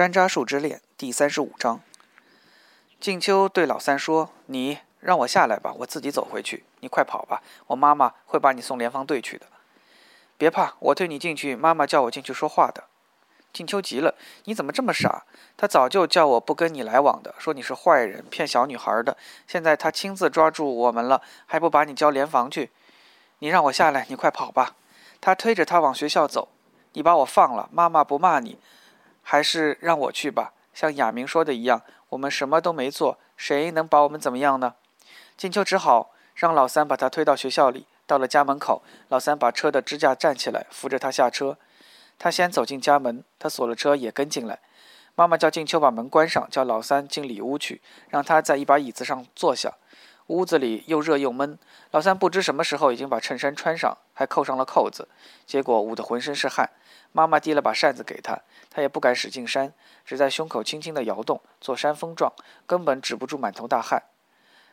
山楂树之恋第三十五章。静秋对老三说：“你让我下来吧，我自己走回去。你快跑吧，我妈妈会把你送联防队去的。别怕，我推你进去，妈妈叫我进去说话的。”静秋急了：“你怎么这么傻？他早就叫我不跟你来往的，说你是坏人，骗小女孩的。现在他亲自抓住我们了，还不把你交联防去？你让我下来，你快跑吧。”他推着他往学校走：“你把我放了，妈妈不骂你。”还是让我去吧，像亚明说的一样，我们什么都没做，谁能把我们怎么样呢？静秋只好让老三把他推到学校里。到了家门口，老三把车的支架站起来，扶着他下车。他先走进家门，他锁了车，也跟进来。妈妈叫静秋把门关上，叫老三进里屋去，让他在一把椅子上坐下。屋子里又热又闷，老三不知什么时候已经把衬衫穿上，还扣上了扣子，结果捂得浑身是汗。妈妈递了把扇子给他，他也不敢使劲扇，只在胸口轻轻地摇动，做扇风状，根本止不住满头大汗。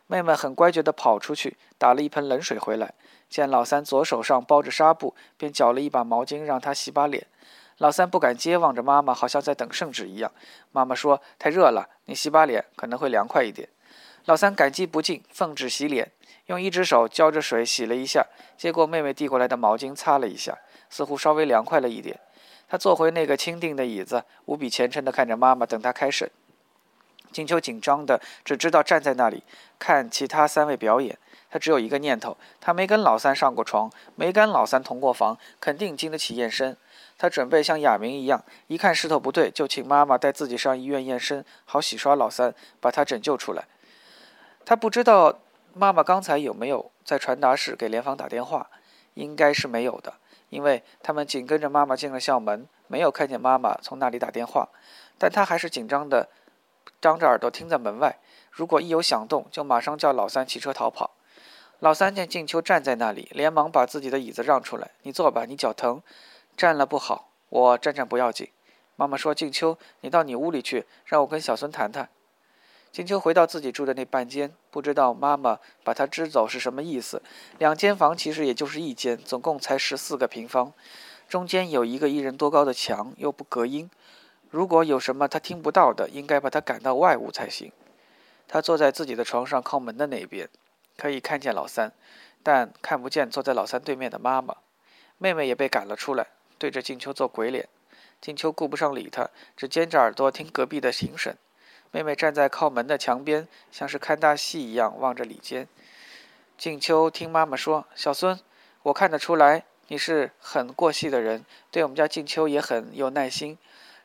妹妹很乖觉地跑出去，打了一盆冷水回来，见老三左手上包着纱布，便绞了一把毛巾让他洗把脸。老三不敢接，望着妈妈，好像在等圣旨一样。妈妈说：“太热了，你洗把脸可能会凉快一点。”老三感激不尽，奉旨洗脸，用一只手浇着水洗了一下，接过妹妹递过来的毛巾擦了一下，似乎稍微凉快了一点。他坐回那个清定的椅子，无比虔诚地看着妈妈等他开审。金秋紧张的只知道站在那里看其他三位表演。他只有一个念头：他没跟老三上过床，没跟老三同过房，肯定经得起验身。他准备像亚明一样，一看势头不对，就请妈妈带自己上医院验身，好洗刷老三，把他拯救出来。他不知道妈妈刚才有没有在传达室给联防打电话，应该是没有的。因为他们紧跟着妈妈进了校门，没有看见妈妈从那里打电话，但他还是紧张的，张着耳朵听在门外。如果一有响动，就马上叫老三骑车逃跑。老三见静秋站在那里，连忙把自己的椅子让出来：“你坐吧，你脚疼，站了不好，我站站不要紧。”妈妈说：“静秋，你到你屋里去，让我跟小孙谈谈。”金秋回到自己住的那半间，不知道妈妈把他支走是什么意思。两间房其实也就是一间，总共才十四个平方，中间有一个一人多高的墙，又不隔音。如果有什么他听不到的，应该把他赶到外屋才行。他坐在自己的床上靠门的那边，可以看见老三，但看不见坐在老三对面的妈妈。妹妹也被赶了出来，对着静秋做鬼脸。静秋顾不上理他，只尖着耳朵听隔壁的庭审。妹妹站在靠门的墙边，像是看大戏一样望着里间。静秋听妈妈说：“小孙，我看得出来你是很过细的人，对我们家静秋也很有耐心。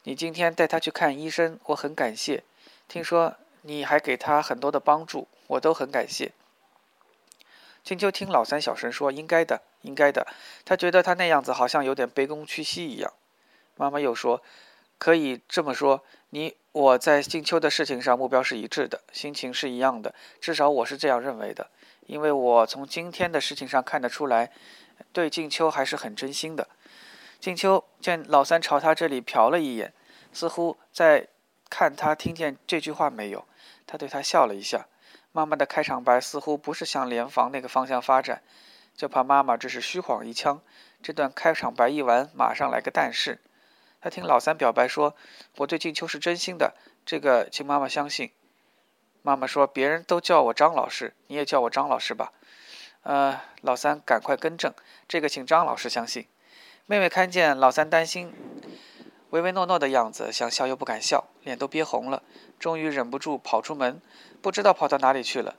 你今天带她去看医生，我很感谢。听说你还给她很多的帮助，我都很感谢。”静秋听老三小声说：“应该的，应该的。”他觉得他那样子好像有点卑躬屈膝一样。妈妈又说：“可以这么说，你。”我在静秋的事情上目标是一致的，心情是一样的，至少我是这样认为的。因为我从今天的事情上看得出来，对静秋还是很真心的。静秋见老三朝他这里瞟了一眼，似乎在看他听见这句话没有。他对他笑了一下。妈妈的开场白似乎不是向联防那个方向发展，就怕妈妈只是虚晃一枪。这段开场白一完，马上来个但是。他听老三表白说：“我对静秋是真心的，这个请妈妈相信。”妈妈说：“别人都叫我张老师，你也叫我张老师吧。”呃，老三赶快更正：“这个请张老师相信。”妹妹看见老三担心、唯唯诺诺的样子，想笑又不敢笑，脸都憋红了，终于忍不住跑出门，不知道跑到哪里去了。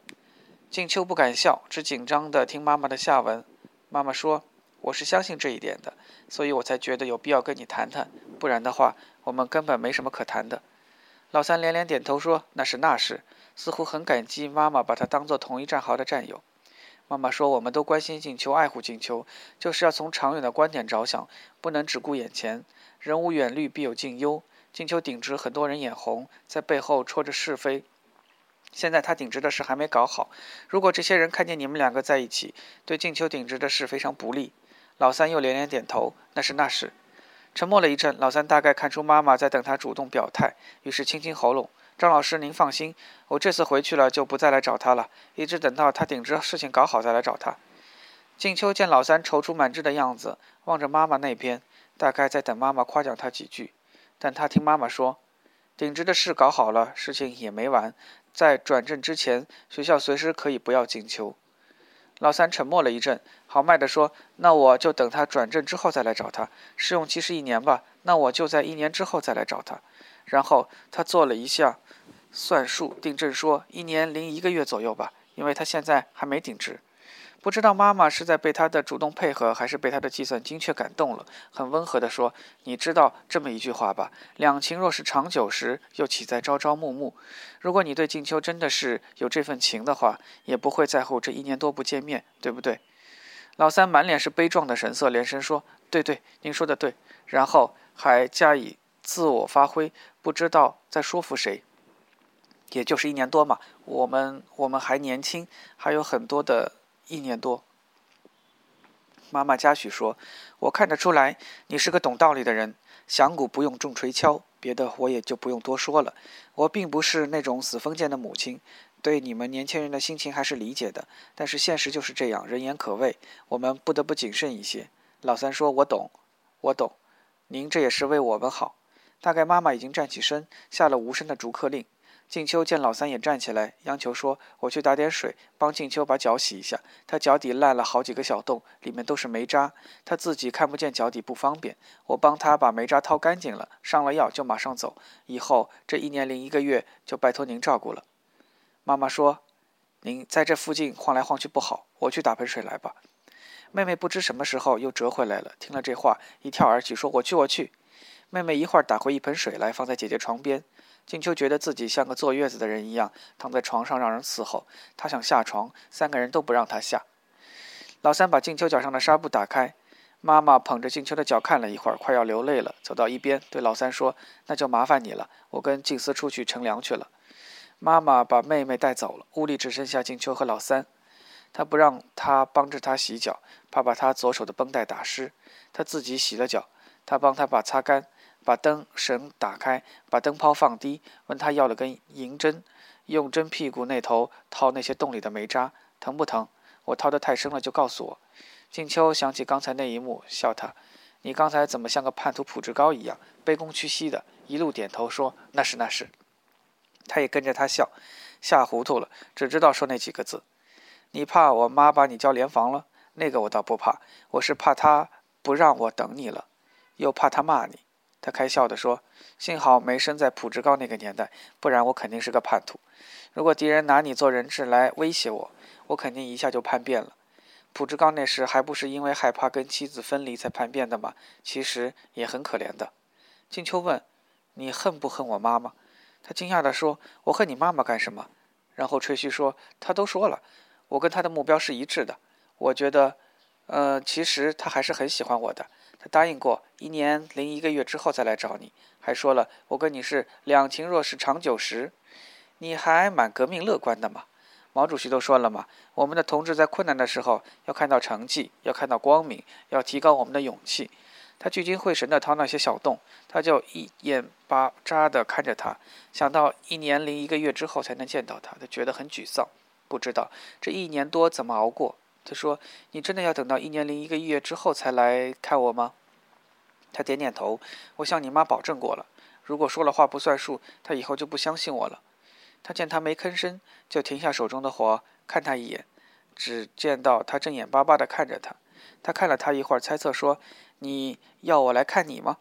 静秋不敢笑，只紧张地听妈妈的下文。妈妈说。我是相信这一点的，所以我才觉得有必要跟你谈谈，不然的话，我们根本没什么可谈的。老三连连点头说：“那是那是。”似乎很感激妈妈把他当做同一战壕的战友。妈妈说：“我们都关心静秋，爱护静秋，就是要从长远的观点着想，不能只顾眼前。人无远虑，必有近忧。静秋顶职很多人眼红，在背后戳着是非。现在他顶职的事还没搞好，如果这些人看见你们两个在一起，对静秋顶职的事非常不利。”老三又连连点头，那是那是。沉默了一阵，老三大概看出妈妈在等他主动表态，于是清清喉咙：“张老师，您放心，我这次回去了就不再来找他了，一直等到他顶着事情搞好再来找他。”静秋见老三踌躇满志的样子，望着妈妈那边，大概在等妈妈夸奖他几句。但他听妈妈说：“顶职的事搞好了，事情也没完。在转正之前，学校随时可以不要进球。老三沉默了一阵，豪迈地说：“那我就等他转正之后再来找他。试用期是一年吧？那我就在一年之后再来找他。”然后他做了一下算术，订正说：“一年零一个月左右吧，因为他现在还没顶职。”不知道妈妈是在被他的主动配合，还是被他的计算精确感动了，很温和地说：“你知道这么一句话吧？两情若是长久时，又岂在朝朝暮暮？如果你对静秋真的是有这份情的话，也不会在乎这一年多不见面，对不对？”老三满脸是悲壮的神色，连声说：“对对，您说的对。”然后还加以自我发挥，不知道在说服谁。也就是一年多嘛，我们我们还年轻，还有很多的。一年多，妈妈嘉许说：“我看得出来，你是个懂道理的人。响鼓不用重锤敲，别的我也就不用多说了。我并不是那种死封建的母亲，对你们年轻人的心情还是理解的。但是现实就是这样，人言可畏，我们不得不谨慎一些。”老三说：“我懂，我懂。您这也是为我们好。”大概妈妈已经站起身，下了无声的逐客令。静秋见老三也站起来，央求说：“我去打点水，帮静秋把脚洗一下。他脚底烂了好几个小洞，里面都是煤渣，他自己看不见脚底不方便。我帮他把煤渣掏干净了，上了药就马上走。以后这一年零一个月就拜托您照顾了。”妈妈说：“您在这附近晃来晃去不好，我去打盆水来吧。”妹妹不知什么时候又折回来了，听了这话，一跳而起，说：“我去，我去。”妹妹一会儿打回一盆水来，放在姐姐床边。静秋觉得自己像个坐月子的人一样，躺在床上让人伺候。她想下床，三个人都不让她下。老三把静秋脚上的纱布打开，妈妈捧着静秋的脚看了一会儿，快要流泪了，走到一边对老三说：“那就麻烦你了，我跟静思出去乘凉去了。”妈妈把妹妹带走了，屋里只剩下静秋和老三。她不让他帮着她洗脚，怕把她左手的绷带打湿。她自己洗了脚，她帮他把擦干。把灯绳打开，把灯泡放低，问他要了根银针，用针屁股那头掏那些洞里的煤渣，疼不疼？我掏得太深了，就告诉我。静秋想起刚才那一幕，笑他：“你刚才怎么像个叛徒普志高一样，卑躬屈膝的？”一路点头说：“那是那是。”他也跟着他笑，吓糊涂了，只知道说那几个字：“你怕我妈把你叫联防了？那个我倒不怕，我是怕她不让我等你了，又怕她骂你。”他开笑地说：“幸好没生在普志高那个年代，不然我肯定是个叛徒。如果敌人拿你做人质来威胁我，我肯定一下就叛变了。普志高那时还不是因为害怕跟妻子分离才叛变的吗？其实也很可怜的。”静秋问：“你恨不恨我妈妈？”他惊讶地说：“我恨你妈妈干什么？”然后吹嘘说：“他都说了，我跟他的目标是一致的。我觉得，呃，其实他还是很喜欢我的。”他答应过，一年零一个月之后再来找你，还说了我跟你是两情若是长久时，你还蛮革命乐观的嘛。毛主席都说了嘛，我们的同志在困难的时候要看到成绩，要看到光明，要提高我们的勇气。他聚精会神地掏那些小洞，他就一眼巴扎地看着他，想到一年零一个月之后才能见到他，他觉得很沮丧，不知道这一年多怎么熬过。他说：“你真的要等到一年零一个月之后才来看我吗？”他点点头。我向你妈保证过了，如果说了话不算数，她以后就不相信我了。他见他没吭声，就停下手中的活，看他一眼。只见到他正眼巴巴地看着他。他看了他一会儿，猜测说：“你要我来看你吗？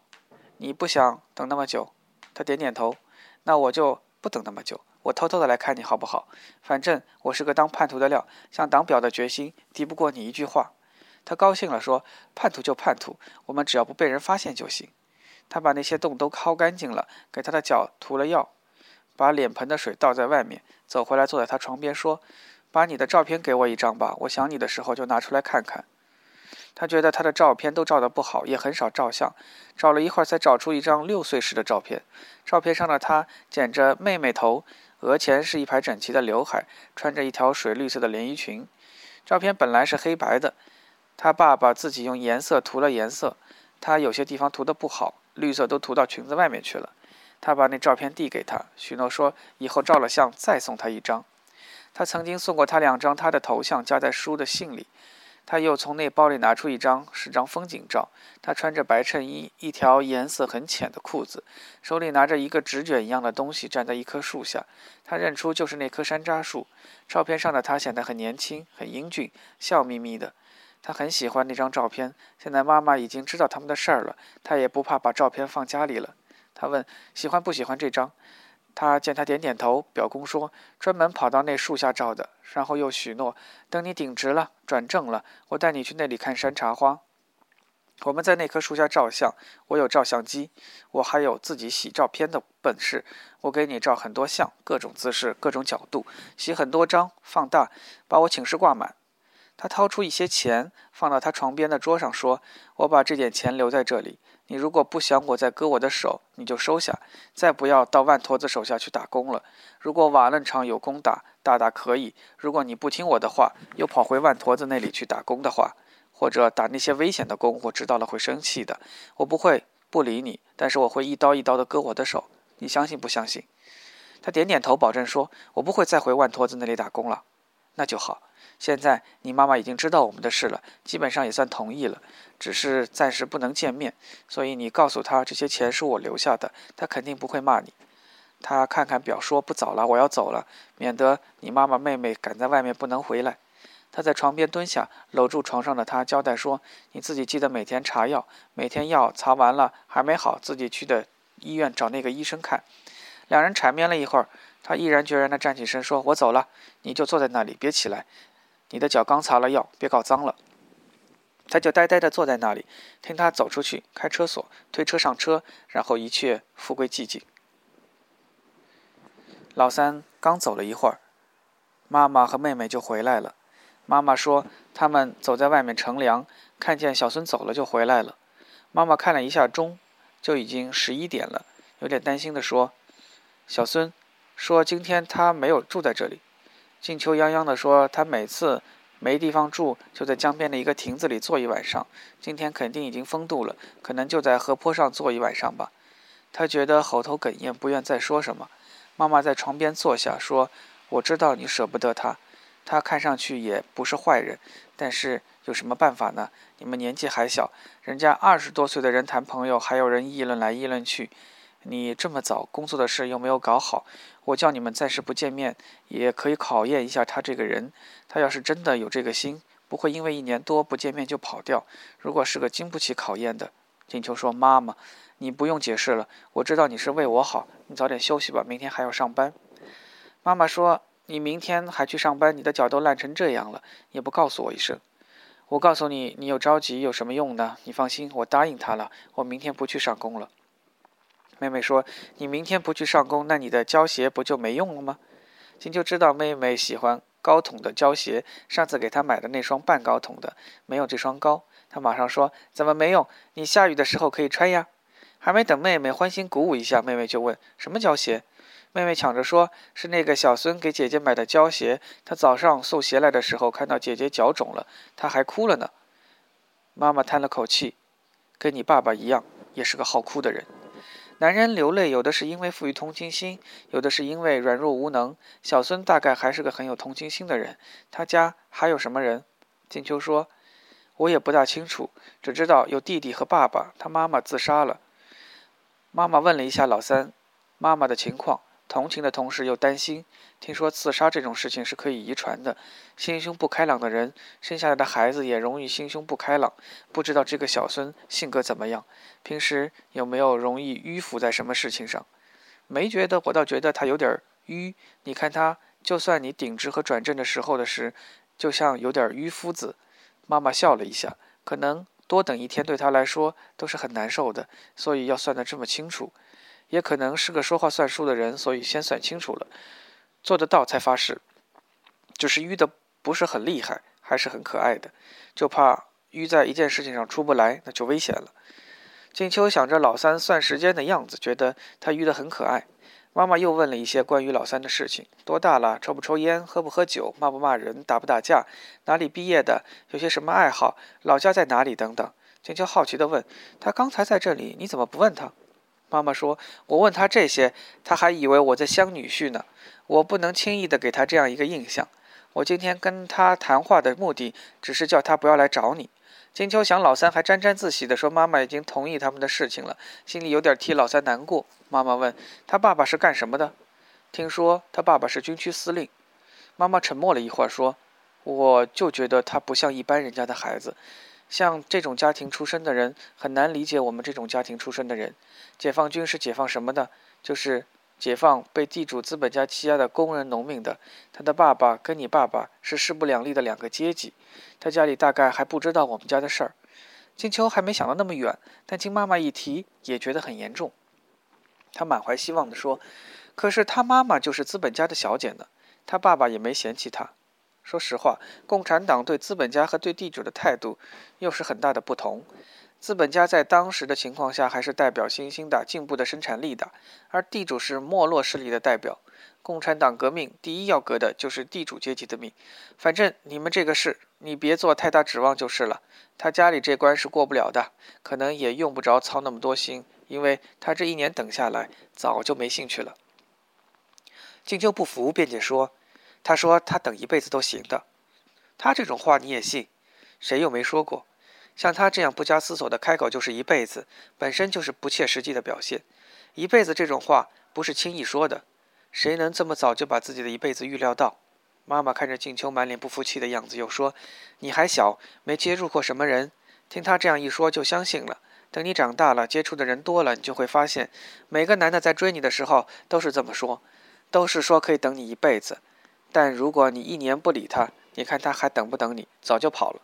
你不想等那么久？”他点点头。那我就不等那么久。我偷偷的来看你好不好？反正我是个当叛徒的料，想当表的决心敌不过你一句话。他高兴了，说：“叛徒就叛徒，我们只要不被人发现就行。”他把那些洞都掏干净了，给他的脚涂了药，把脸盆的水倒在外面，走回来坐在他床边说：“把你的照片给我一张吧，我想你的时候就拿出来看看。”他觉得他的照片都照得不好，也很少照相，找了一会儿才找出一张六岁时的照片。照片上的他剪着妹妹头。额前是一排整齐的刘海，穿着一条水绿色的连衣裙。照片本来是黑白的，他爸爸自己用颜色涂了颜色，他有些地方涂得不好，绿色都涂到裙子外面去了。他把那照片递给他，许诺说以后照了相再送他一张。他曾经送过他两张他的头像夹在书的信里，他又从那包里拿出一张，是张风景照。他穿着白衬衣，一条颜色很浅的裤子，手里拿着一个纸卷一样的东西，站在一棵树下。他认出就是那棵山楂树。照片上的他显得很年轻，很英俊，笑眯眯的。他很喜欢那张照片。现在妈妈已经知道他们的事儿了，他也不怕把照片放家里了。他问：“喜欢不喜欢这张？”他见他点点头，表公说：“专门跑到那树下照的。”然后又许诺：“等你顶直了，转正了，我带你去那里看山茶花。我们在那棵树下照相，我有照相机，我还有自己洗照片的本事。我给你照很多相，各种姿势，各种角度，洗很多张，放大，把我寝室挂满。”他掏出一些钱，放到他床边的桌上，说：“我把这点钱留在这里。”你如果不想我再割我的手，你就收下，再不要到万驼子手下去打工了。如果瓦楞厂有工打，大大可以。如果你不听我的话，又跑回万驼子那里去打工的话，或者打那些危险的工，我知道了会生气的。我不会不理你，但是我会一刀一刀的割我的手。你相信不相信？他点点头，保证说：“我不会再回万驼子那里打工了。”那就好。现在你妈妈已经知道我们的事了，基本上也算同意了，只是暂时不能见面，所以你告诉她这些钱是我留下的，她肯定不会骂你。他看看表，说：“不早了，我要走了，免得你妈妈、妹妹赶在外面不能回来。”他在床边蹲下，搂住床上的她，交代说：“你自己记得每天查药，每天药查完了还没好，自己去的医院找那个医生看。”两人缠绵了一会儿，他毅然决然地站起身，说：“我走了，你就坐在那里，别起来。”你的脚刚擦了药，别搞脏了。他就呆呆地坐在那里，听他走出去，开车锁，推车上车，然后一切复归寂静。老三刚走了一会儿，妈妈和妹妹就回来了。妈妈说他们走在外面乘凉，看见小孙走了就回来了。妈妈看了一下钟，就已经十一点了，有点担心地说：“小孙说今天他没有住在这里。”静秋泱泱地说：“他每次没地方住，就在江边的一个亭子里坐一晚上。今天肯定已经风度了，可能就在河坡上坐一晚上吧。”他觉得喉头哽咽，不愿再说什么。妈妈在床边坐下，说：“我知道你舍不得他，他看上去也不是坏人，但是有什么办法呢？你们年纪还小，人家二十多岁的人谈朋友，还有人议论来议论去。”你这么早工作的事又没有搞好，我叫你们暂时不见面，也可以考验一下他这个人。他要是真的有这个心，不会因为一年多不见面就跑掉。如果是个经不起考验的，金秋说：“妈妈，你不用解释了，我知道你是为我好。你早点休息吧，明天还要上班。”妈妈说：“你明天还去上班？你的脚都烂成这样了，也不告诉我一声。我告诉你，你又着急有什么用呢？你放心，我答应他了，我明天不去上工了。”妹妹说：“你明天不去上工，那你的胶鞋不就没用了吗？”金秋知道妹妹喜欢高筒的胶鞋，上次给她买的那双半高筒的没有这双高。他马上说：“怎么没用？你下雨的时候可以穿呀。”还没等妹妹欢欣鼓舞一下，妹妹就问：“什么胶鞋？”妹妹抢着说：“是那个小孙给姐姐买的胶鞋。他早上送鞋来的时候，看到姐姐脚肿了，他还哭了呢。”妈妈叹了口气：“跟你爸爸一样，也是个好哭的人。”男人流泪，有的是因为富于同情心，有的是因为软弱无能。小孙大概还是个很有同情心的人。他家还有什么人？金秋说：“我也不大清楚，只知道有弟弟和爸爸。他妈妈自杀了。”妈妈问了一下老三妈妈的情况。同情的同时又担心，听说自杀这种事情是可以遗传的。心胸不开朗的人生下来的孩子也容易心胸不开朗。不知道这个小孙性格怎么样，平时有没有容易迂腐在什么事情上？没觉得，我倒觉得他有点迂。你看他，就算你顶直和转正的时候的事，就像有点迂夫子。妈妈笑了一下，可能多等一天对他来说都是很难受的，所以要算得这么清楚。也可能是个说话算数的人，所以先算清楚了，做得到才发誓。就是淤的不是很厉害，还是很可爱的，就怕淤在一件事情上出不来，那就危险了。静秋想着老三算时间的样子，觉得他淤的很可爱。妈妈又问了一些关于老三的事情：多大了？抽不抽烟？喝不喝酒？骂不骂人？打不打架？哪里毕业的？有些什么爱好？老家在哪里？等等。静秋好奇地问：“他刚才在这里，你怎么不问他？”妈妈说：“我问他这些，他还以为我在相女婿呢。我不能轻易的给他这样一个印象。我今天跟他谈话的目的，只是叫他不要来找你。”金秋想，老三还沾沾自喜地说：“妈妈已经同意他们的事情了。”心里有点替老三难过。妈妈问他：“爸爸是干什么的？”听说他爸爸是军区司令。妈妈沉默了一会儿，说：“我就觉得他不像一般人家的孩子。像这种家庭出身的人，很难理解我们这种家庭出身的人。解放军是解放什么的？就是。”解放被地主资本家欺压的工人农民的，他的爸爸跟你爸爸是势不两立的两个阶级。他家里大概还不知道我们家的事儿。金秋还没想到那么远，但听妈妈一提，也觉得很严重。他满怀希望地说：“可是他妈妈就是资本家的小姐呢，他爸爸也没嫌弃他。说实话，共产党对资本家和对地主的态度又是很大的不同。”资本家在当时的情况下还是代表新兴的、进步的生产力的，而地主是没落势力的代表。共产党革命第一要革的就是地主阶级的命。反正你们这个事，你别做太大指望就是了。他家里这关是过不了的，可能也用不着操那么多心，因为他这一年等下来，早就没兴趣了。静秋不服，辩解说：“他说他等一辈子都行的。他这种话你也信？谁又没说过？”像他这样不加思索的开口就是一辈子，本身就是不切实际的表现。一辈子这种话不是轻易说的，谁能这么早就把自己的一辈子预料到？妈妈看着静秋满脸不服气的样子，又说：“你还小，没接触过什么人，听他这样一说就相信了。等你长大了，接触的人多了，你就会发现，每个男的在追你的时候都是这么说，都是说可以等你一辈子。但如果你一年不理他，你看他还等不等你？早就跑了。”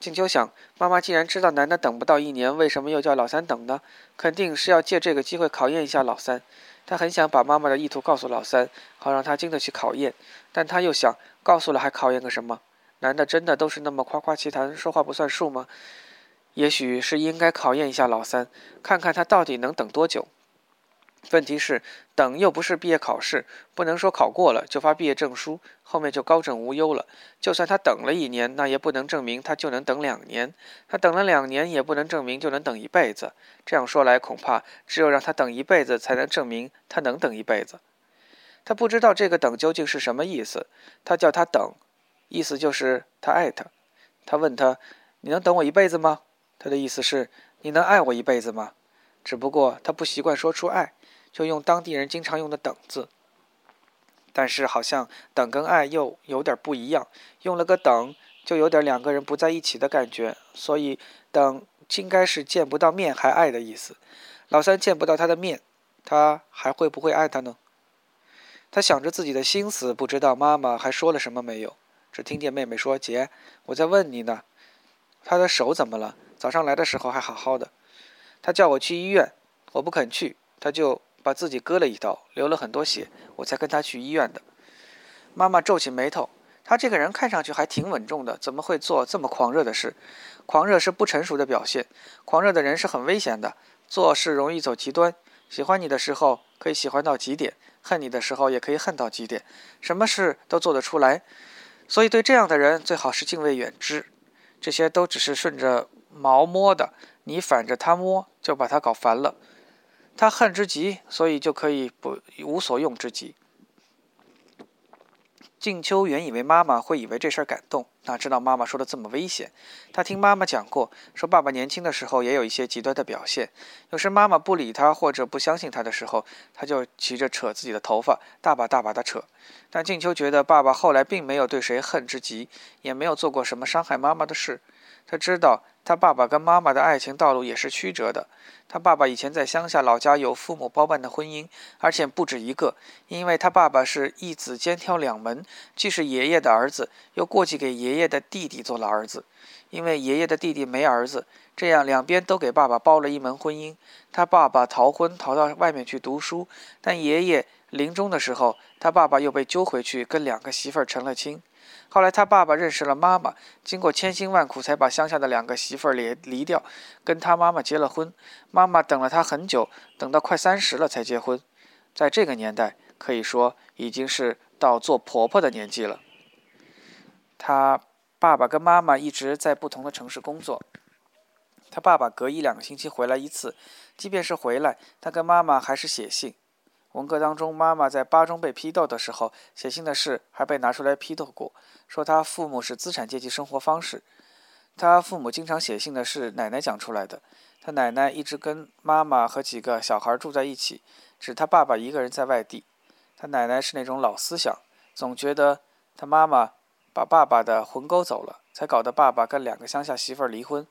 静秋想，妈妈既然知道男的等不到一年，为什么又叫老三等呢？肯定是要借这个机会考验一下老三。她很想把妈妈的意图告诉老三，好让他经得起考验。但她又想，告诉了还考验个什么？男的真的都是那么夸夸其谈、说话不算数吗？也许是应该考验一下老三，看看他到底能等多久。问题是，等又不是毕业考试，不能说考过了就发毕业证书，后面就高枕无忧了。就算他等了一年，那也不能证明他就能等两年；他等了两年，也不能证明就能等一辈子。这样说来，恐怕只有让他等一辈子，才能证明他能等一辈子。他不知道这个“等”究竟是什么意思。他叫他等，意思就是他爱他。他问他：“你能等我一辈子吗？”他的意思是：“你能爱我一辈子吗？”只不过他不习惯说出爱。就用当地人经常用的“等”字，但是好像“等”跟“爱”又有点不一样，用了个“等”，就有点两个人不在一起的感觉，所以“等”应该是见不到面还爱的意思。老三见不到他的面，他还会不会爱他呢？他想着自己的心思，不知道妈妈还说了什么没有，只听见妹妹说：“姐，我在问你呢，他的手怎么了？早上来的时候还好好的，他叫我去医院，我不肯去，他就……”把自己割了一刀，流了很多血，我才跟他去医院的。妈妈皱起眉头，他这个人看上去还挺稳重的，怎么会做这么狂热的事？狂热是不成熟的表现，狂热的人是很危险的，做事容易走极端。喜欢你的时候可以喜欢到极点，恨你的时候也可以恨到极点，什么事都做得出来。所以对这样的人最好是敬畏远之。这些都只是顺着毛摸的，你反着他摸，就把他搞烦了。他恨之极，所以就可以不无所用之极。静秋原以为妈妈会以为这事儿感动，哪知道妈妈说的这么危险。她听妈妈讲过，说爸爸年轻的时候也有一些极端的表现。有时妈妈不理他或者不相信他的时候，他就急着扯自己的头发，大把大把的扯。但静秋觉得爸爸后来并没有对谁恨之极，也没有做过什么伤害妈妈的事。他知道。他爸爸跟妈妈的爱情道路也是曲折的。他爸爸以前在乡下老家有父母包办的婚姻，而且不止一个，因为他爸爸是一子兼挑两门，既是爷爷的儿子，又过继给爷爷的弟弟做了儿子。因为爷爷的弟弟没儿子，这样两边都给爸爸包了一门婚姻。他爸爸逃婚逃到外面去读书，但爷爷临终的时候，他爸爸又被揪回去跟两个媳妇儿成了亲。后来他爸爸认识了妈妈，经过千辛万苦才把乡下的两个媳妇儿离离掉，跟他妈妈结了婚。妈妈等了他很久，等到快三十了才结婚。在这个年代，可以说已经是到做婆婆的年纪了。他爸爸跟妈妈一直在不同的城市工作，他爸爸隔一两个星期回来一次，即便是回来，他跟妈妈还是写信。文革当中，妈妈在巴中被批斗的时候，写信的事还被拿出来批斗过，说她父母是资产阶级生活方式。他父母经常写信的是奶奶讲出来的。他奶奶一直跟妈妈和几个小孩住在一起，只他爸爸一个人在外地。他奶奶是那种老思想，总觉得他妈妈把爸爸的魂勾走了，才搞得爸爸跟两个乡下媳妇儿离婚。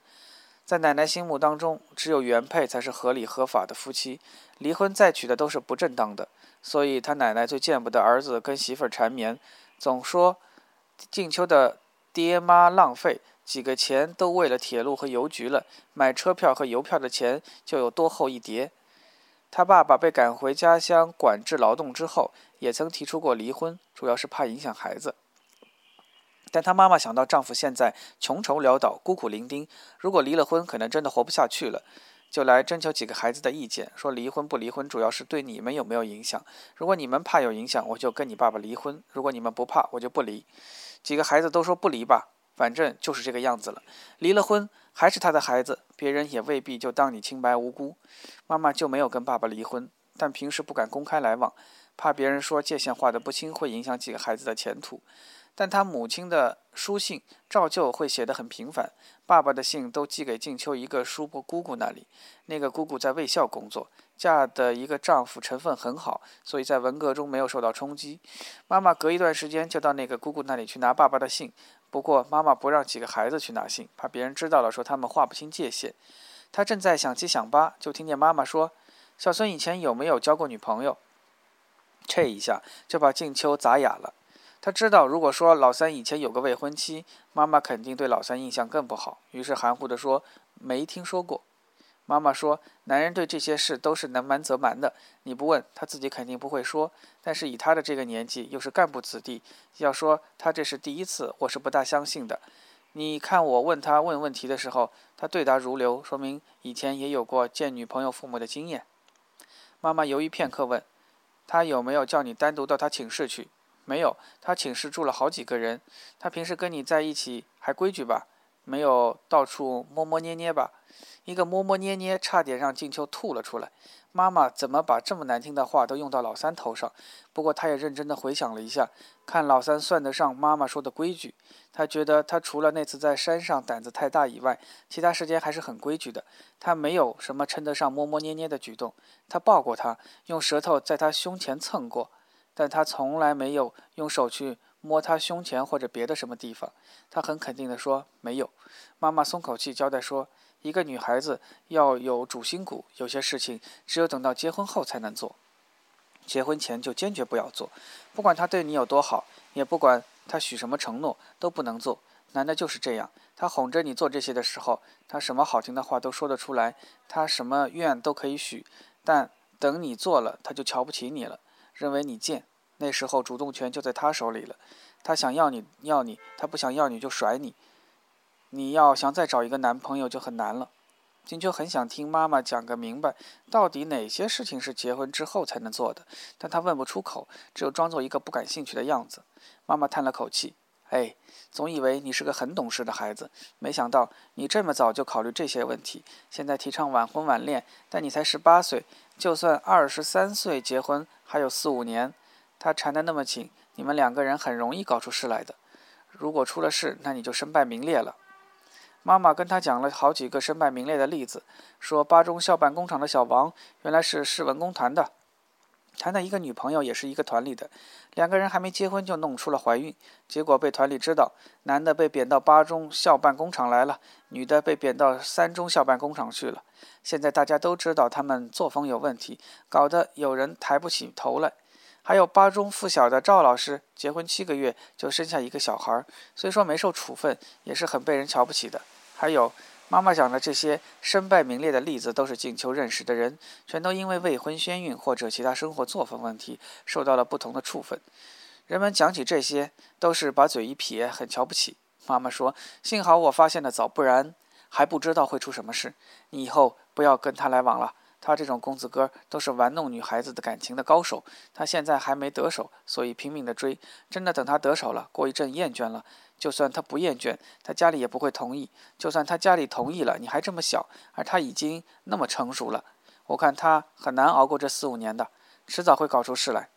在奶奶心目当中，只有原配才是合理合法的夫妻，离婚再娶的都是不正当的。所以，他奶奶最见不得儿子跟媳妇儿缠绵，总说静秋的爹妈浪费，几个钱都为了铁路和邮局了，买车票和邮票的钱就有多厚一叠。他爸爸被赶回家乡管制劳动之后，也曾提出过离婚，主要是怕影响孩子。但她妈妈想到丈夫现在穷愁潦倒、孤苦伶仃，如果离了婚，可能真的活不下去了，就来征求几个孩子的意见，说离婚不离婚，主要是对你们有没有影响。如果你们怕有影响，我就跟你爸爸离婚；如果你们不怕，我就不离。几个孩子都说不离吧，反正就是这个样子了。离了婚还是他的孩子，别人也未必就当你清白无辜。妈妈就没有跟爸爸离婚，但平时不敢公开来往，怕别人说界限画得不清，会影响几个孩子的前途。但他母亲的书信照旧会写得很频繁，爸爸的信都寄给静秋一个叔伯姑姑那里。那个姑姑在卫校工作，嫁的一个丈夫成分很好，所以在文革中没有受到冲击。妈妈隔一段时间就到那个姑姑那里去拿爸爸的信，不过妈妈不让几个孩子去拿信，怕别人知道了说他们划不清界限。他正在想七想八，就听见妈妈说：“小孙以前有没有交过女朋友？”这一下就把静秋砸哑了。他知道，如果说老三以前有个未婚妻，妈妈肯定对老三印象更不好，于是含糊地说：“没听说过。”妈妈说：“男人对这些事都是能瞒则瞒的，你不问，他自己肯定不会说。但是以他的这个年纪，又是干部子弟，要说他这是第一次，我是不大相信的。你看我问他问问题的时候，他对答如流，说明以前也有过见女朋友父母的经验。”妈妈犹豫片刻问：“他有没有叫你单独到他寝室去？”没有，他寝室住了好几个人。他平时跟你在一起还规矩吧？没有到处摸摸捏捏吧？一个摸摸捏捏，差点让静秋吐了出来。妈妈怎么把这么难听的话都用到老三头上？不过他也认真的回想了一下，看老三算得上妈妈说的规矩。他觉得他除了那次在山上胆子太大以外，其他时间还是很规矩的。他没有什么称得上摸摸捏捏的举动。他抱过他，用舌头在他胸前蹭过。但他从来没有用手去摸他胸前或者别的什么地方。他很肯定地说：“没有。”妈妈松口气交代说：“一个女孩子要有主心骨，有些事情只有等到结婚后才能做，结婚前就坚决不要做。不管他对你有多好，也不管他许什么承诺，都不能做。男的就是这样，他哄着你做这些的时候，他什么好听的话都说得出来，他什么愿都可以许。但等你做了，他就瞧不起你了。”认为你贱，那时候主动权就在他手里了。他想要你要你，他不想要你就甩你。你要想再找一个男朋友就很难了。金秋很想听妈妈讲个明白，到底哪些事情是结婚之后才能做的，但他问不出口，只有装作一个不感兴趣的样子。妈妈叹了口气：“哎，总以为你是个很懂事的孩子，没想到你这么早就考虑这些问题。现在提倡晚婚晚恋，但你才十八岁。”就算二十三岁结婚，还有四五年，他缠得那么紧，你们两个人很容易搞出事来的。如果出了事，那你就身败名裂了。妈妈跟他讲了好几个身败名裂的例子，说八中校办工厂的小王原来是市文工团的。谈的一个女朋友也是一个团里的，两个人还没结婚就弄出了怀孕，结果被团里知道，男的被贬到八中校办工厂来了，女的被贬到三中校办工厂去了。现在大家都知道他们作风有问题，搞得有人抬不起头来。还有八中附小的赵老师，结婚七个月就生下一个小孩，虽说没受处分，也是很被人瞧不起的。还有。妈妈讲的这些身败名裂的例子，都是静秋认识的人，全都因为未婚先孕或者其他生活作风问题，受到了不同的处分。人们讲起这些，都是把嘴一撇，很瞧不起。妈妈说：“幸好我发现的早，不然还不知道会出什么事。你以后不要跟他来往了。他这种公子哥都是玩弄女孩子的感情的高手。他现在还没得手，所以拼命的追。真的等他得手了，过一阵厌倦了。”就算他不厌倦，他家里也不会同意。就算他家里同意了，你还这么小，而他已经那么成熟了，我看他很难熬过这四五年的。迟早会搞出事来。